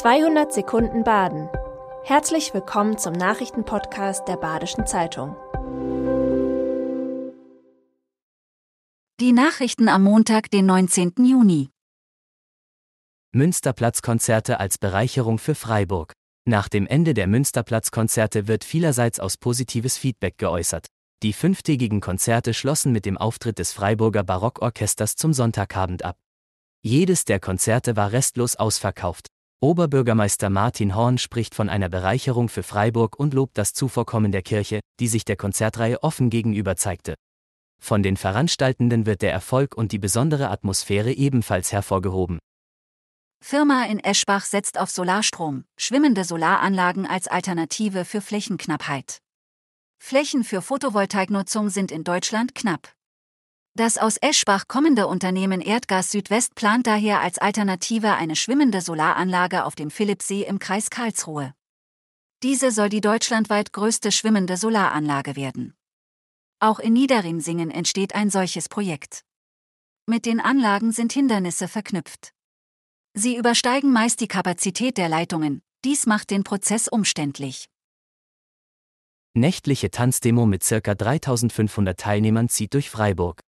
200 Sekunden Baden. Herzlich willkommen zum Nachrichtenpodcast der Badischen Zeitung. Die Nachrichten am Montag, den 19. Juni. Münsterplatzkonzerte als Bereicherung für Freiburg. Nach dem Ende der Münsterplatzkonzerte wird vielerseits aus positives Feedback geäußert. Die fünftägigen Konzerte schlossen mit dem Auftritt des Freiburger Barockorchesters zum Sonntagabend ab. Jedes der Konzerte war restlos ausverkauft. Oberbürgermeister Martin Horn spricht von einer Bereicherung für Freiburg und lobt das Zuvorkommen der Kirche, die sich der Konzertreihe offen gegenüber zeigte. Von den Veranstaltenden wird der Erfolg und die besondere Atmosphäre ebenfalls hervorgehoben. Firma in Eschbach setzt auf Solarstrom, schwimmende Solaranlagen als Alternative für Flächenknappheit. Flächen für Photovoltaiknutzung sind in Deutschland knapp. Das aus Eschbach kommende Unternehmen Erdgas Südwest plant daher als Alternative eine schwimmende Solaranlage auf dem Philippsee im Kreis Karlsruhe. Diese soll die deutschlandweit größte schwimmende Solaranlage werden. Auch in Niederrimsingen entsteht ein solches Projekt. Mit den Anlagen sind Hindernisse verknüpft. Sie übersteigen meist die Kapazität der Leitungen, dies macht den Prozess umständlich. Nächtliche Tanzdemo mit ca. 3500 Teilnehmern zieht durch Freiburg.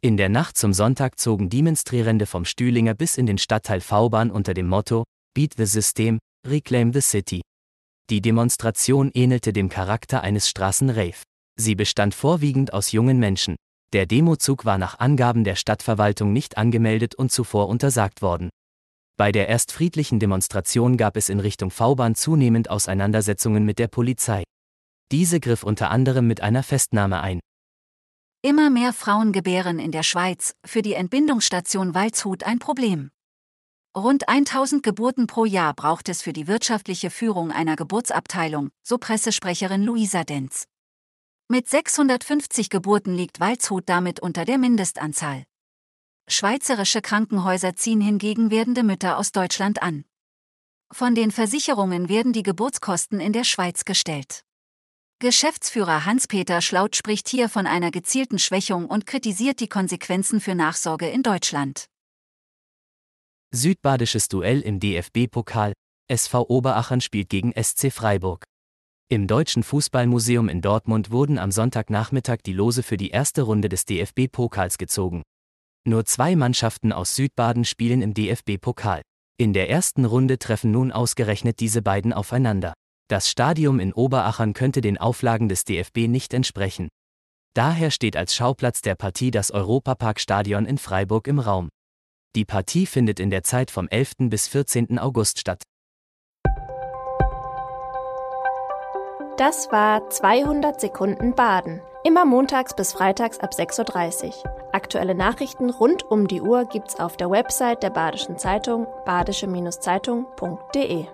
In der Nacht zum Sonntag zogen Demonstrierende vom Stühlinger bis in den Stadtteil V-Bahn unter dem Motto Beat the System, Reclaim the City. Die Demonstration ähnelte dem Charakter eines Straßenrave. Sie bestand vorwiegend aus jungen Menschen. Der Demozug war nach Angaben der Stadtverwaltung nicht angemeldet und zuvor untersagt worden. Bei der erst friedlichen Demonstration gab es in Richtung V-Bahn zunehmend Auseinandersetzungen mit der Polizei. Diese griff unter anderem mit einer Festnahme ein. Immer mehr Frauen gebären in der Schweiz, für die Entbindungsstation Waldshut ein Problem. Rund 1000 Geburten pro Jahr braucht es für die wirtschaftliche Führung einer Geburtsabteilung, so Pressesprecherin Luisa Denz. Mit 650 Geburten liegt Waldshut damit unter der Mindestanzahl. Schweizerische Krankenhäuser ziehen hingegen werdende Mütter aus Deutschland an. Von den Versicherungen werden die Geburtskosten in der Schweiz gestellt. Geschäftsführer Hans-Peter Schlaut spricht hier von einer gezielten Schwächung und kritisiert die Konsequenzen für Nachsorge in Deutschland. Südbadisches Duell im DFB-Pokal. SV Oberachern spielt gegen SC Freiburg. Im Deutschen Fußballmuseum in Dortmund wurden am Sonntagnachmittag die Lose für die erste Runde des DFB-Pokals gezogen. Nur zwei Mannschaften aus Südbaden spielen im DFB-Pokal. In der ersten Runde treffen nun ausgerechnet diese beiden aufeinander. Das Stadium in Oberachern könnte den Auflagen des DFB nicht entsprechen. Daher steht als Schauplatz der Partie das Europaparkstadion in Freiburg im Raum. Die Partie findet in der Zeit vom 11. bis 14. August statt. Das war 200 Sekunden Baden. Immer montags bis freitags ab 6.30 Uhr. Aktuelle Nachrichten rund um die Uhr gibt's auf der Website der Badischen Zeitung badische-zeitung.de.